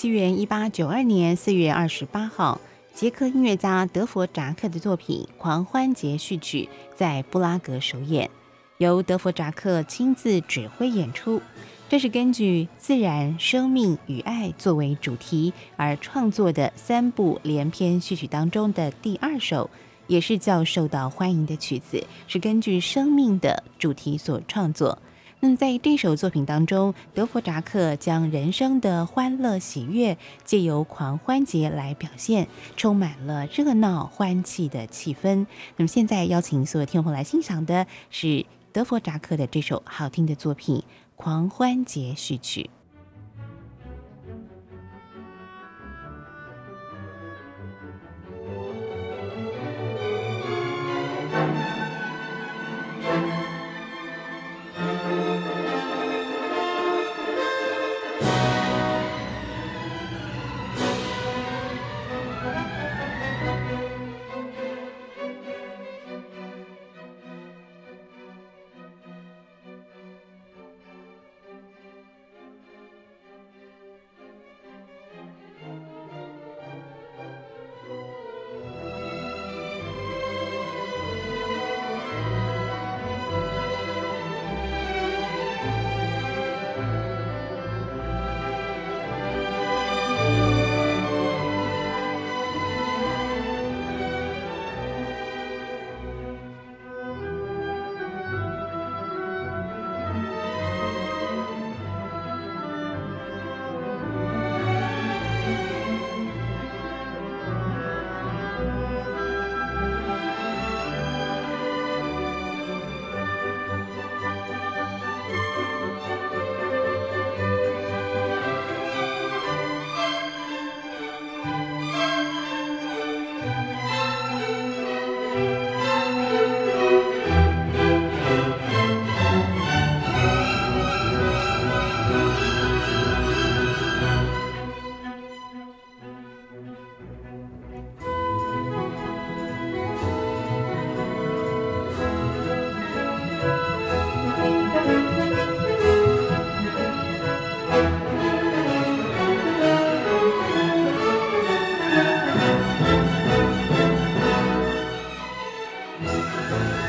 西元一八九二年四月二十八号，捷克音乐家德弗扎克的作品《狂欢节序曲》在布拉格首演，由德弗扎克亲自指挥演出。这是根据自然、生命与爱作为主题而创作的三部连篇序曲当中的第二首，也是较受到欢迎的曲子，是根据生命的主题所创作。那么，在这首作品当中，德弗扎克将人生的欢乐喜悦借由狂欢节来表现，充满了热闹欢气的气氛。那么，现在邀请所有听众来欣赏的是德弗扎克的这首好听的作品《狂欢节序曲》。Música